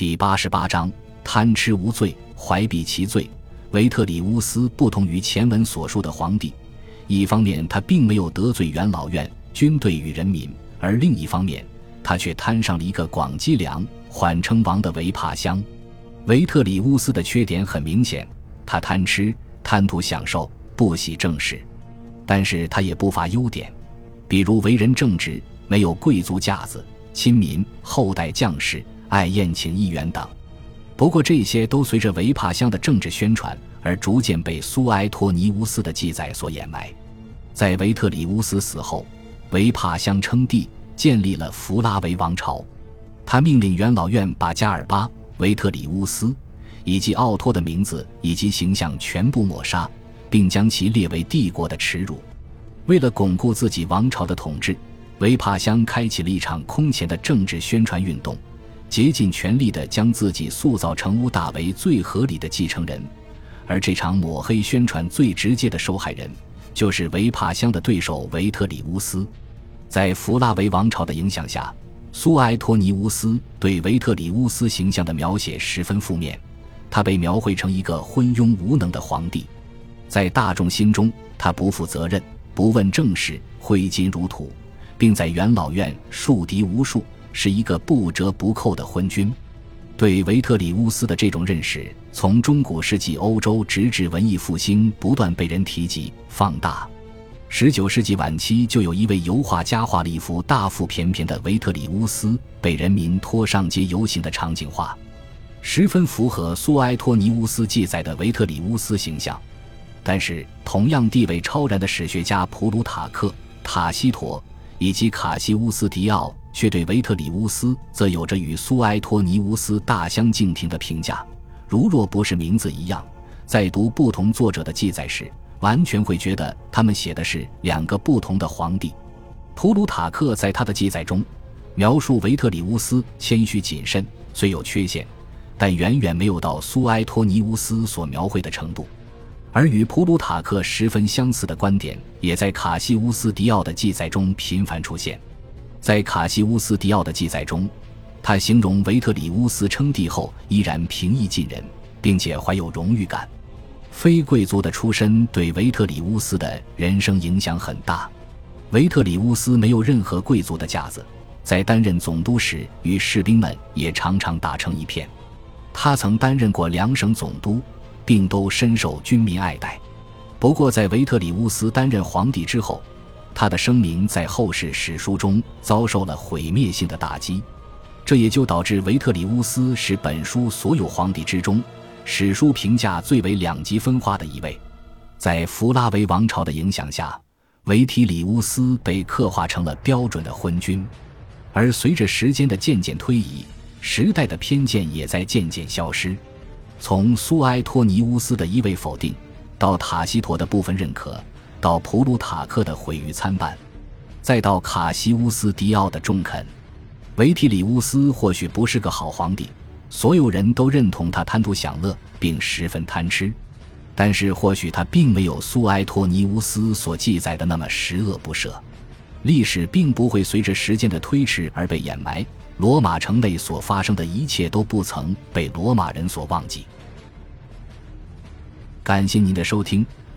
第八十八章：贪吃无罪，怀璧其罪。维特里乌斯不同于前文所述的皇帝，一方面他并没有得罪元老院、军队与人民，而另一方面他却摊上了一个广积粮、缓称王的维帕乡。维特里乌斯的缺点很明显，他贪吃、贪图享受，不喜正事，但是他也不乏优点，比如为人正直，没有贵族架子，亲民，厚待将士。爱宴请议员等，不过这些都随着维帕乡的政治宣传而逐渐被苏埃托尼乌斯的记载所掩埋。在维特里乌斯死后，维帕乡称帝，建立了弗拉维王朝。他命令元老院把加尔巴、维特里乌斯以及奥托的名字以及形象全部抹杀，并将其列为帝国的耻辱。为了巩固自己王朝的统治，维帕乡开启了一场空前的政治宣传运动。竭尽全力地将自己塑造成乌大维最合理的继承人，而这场抹黑宣传最直接的受害人，就是维帕乡的对手维特里乌斯。在弗拉维王朝的影响下，苏埃托尼乌斯对维特里乌斯形象的描写十分负面，他被描绘成一个昏庸无能的皇帝，在大众心中，他不负责任，不问政事，挥金如土，并在元老院树敌无数。是一个不折不扣的昏君。对维特里乌斯的这种认识，从中古世纪欧洲直至文艺复兴，不断被人提及放大。十九世纪晚期，就有一位油画家画了一幅大腹便便的维特里乌斯被人民拖上街游行的场景画，十分符合苏埃托尼乌斯记载的维特里乌斯形象。但是，同样地位超然的史学家普鲁塔克、塔西佗以及卡西乌斯迪奥。却对维特里乌斯则有着与苏埃托尼乌斯大相径庭的评价。如若不是名字一样，在读不同作者的记载时，完全会觉得他们写的是两个不同的皇帝。普鲁塔克在他的记载中描述维特里乌斯谦虚谨慎，虽有缺陷，但远远没有到苏埃托尼乌斯所描绘的程度。而与普鲁塔克十分相似的观点，也在卡西乌斯迪奥的记载中频繁出现。在卡西乌斯迪奥的记载中，他形容维特里乌斯称帝后依然平易近人，并且怀有荣誉感。非贵族的出身对维特里乌斯的人生影响很大。维特里乌斯没有任何贵族的架子，在担任总督时与士兵们也常常打成一片。他曾担任过两省总督，并都深受军民爱戴。不过，在维特里乌斯担任皇帝之后，他的声名在后世史书中遭受了毁灭性的打击，这也就导致维特里乌斯是本书所有皇帝之中史书评价最为两极分化的一位。在弗拉维王朝的影响下，维提里乌斯被刻画成了标准的昏君，而随着时间的渐渐推移，时代的偏见也在渐渐消失。从苏埃托尼乌斯的一味否定，到塔西佗的部分认可。到普鲁塔克的毁誉参半，再到卡西乌斯迪奥的中肯，维提里乌斯或许不是个好皇帝，所有人都认同他贪图享乐并十分贪吃，但是或许他并没有苏埃托尼乌斯所记载的那么十恶不赦。历史并不会随着时间的推迟而被掩埋，罗马城内所发生的一切都不曾被罗马人所忘记。感谢您的收听。